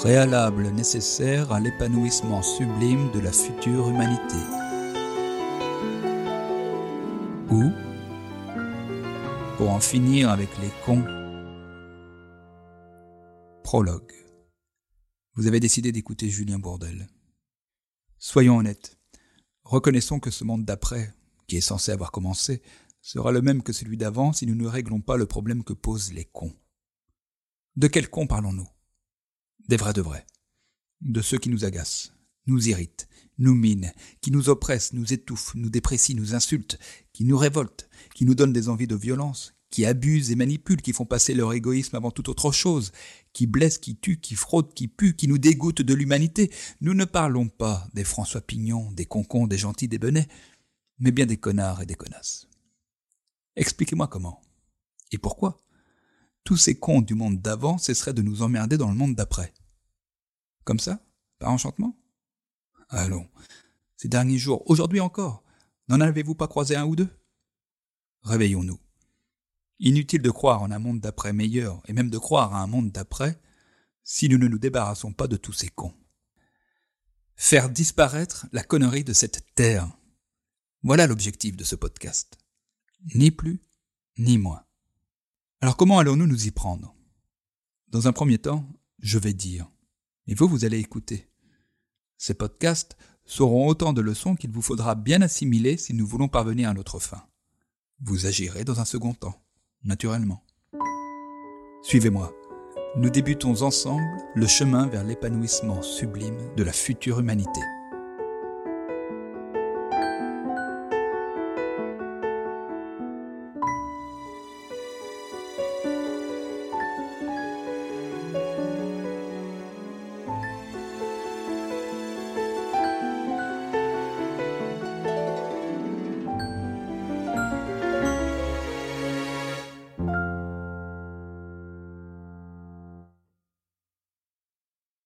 préalable nécessaire à l'épanouissement sublime de la future humanité. Ou, pour en finir avec les cons, prologue. Vous avez décidé d'écouter Julien Bourdel. Soyons honnêtes. Reconnaissons que ce monde d'après, qui est censé avoir commencé, sera le même que celui d'avant si nous ne réglons pas le problème que posent les cons. De quels cons parlons-nous? Des vrais de vrais. De ceux qui nous agacent, nous irritent, nous minent, qui nous oppressent, nous étouffent, nous déprécient, nous insultent, qui nous révoltent, qui nous donnent des envies de violence, qui abusent et manipulent, qui font passer leur égoïsme avant toute autre chose, qui blessent, qui tuent, qui fraudent, qui puent, qui nous dégoûtent de l'humanité. Nous ne parlons pas des François Pignon, des concons, des gentils, des benets, mais bien des connards et des connasses. Expliquez-moi comment. Et pourquoi tous ces cons du monde d'avant cesseraient de nous emmerder dans le monde d'après. Comme ça? Par enchantement? Allons. Ces derniers jours, aujourd'hui encore, n'en avez-vous pas croisé un ou deux? Réveillons-nous. Inutile de croire en un monde d'après meilleur, et même de croire à un monde d'après, si nous ne nous débarrassons pas de tous ces cons. Faire disparaître la connerie de cette terre. Voilà l'objectif de ce podcast. Ni plus, ni moins. Alors comment allons-nous nous y prendre? Dans un premier temps, je vais dire, et vous, vous allez écouter. Ces podcasts seront autant de leçons qu'il vous faudra bien assimiler si nous voulons parvenir à notre fin. Vous agirez dans un second temps, naturellement. Suivez-moi. Nous débutons ensemble le chemin vers l'épanouissement sublime de la future humanité.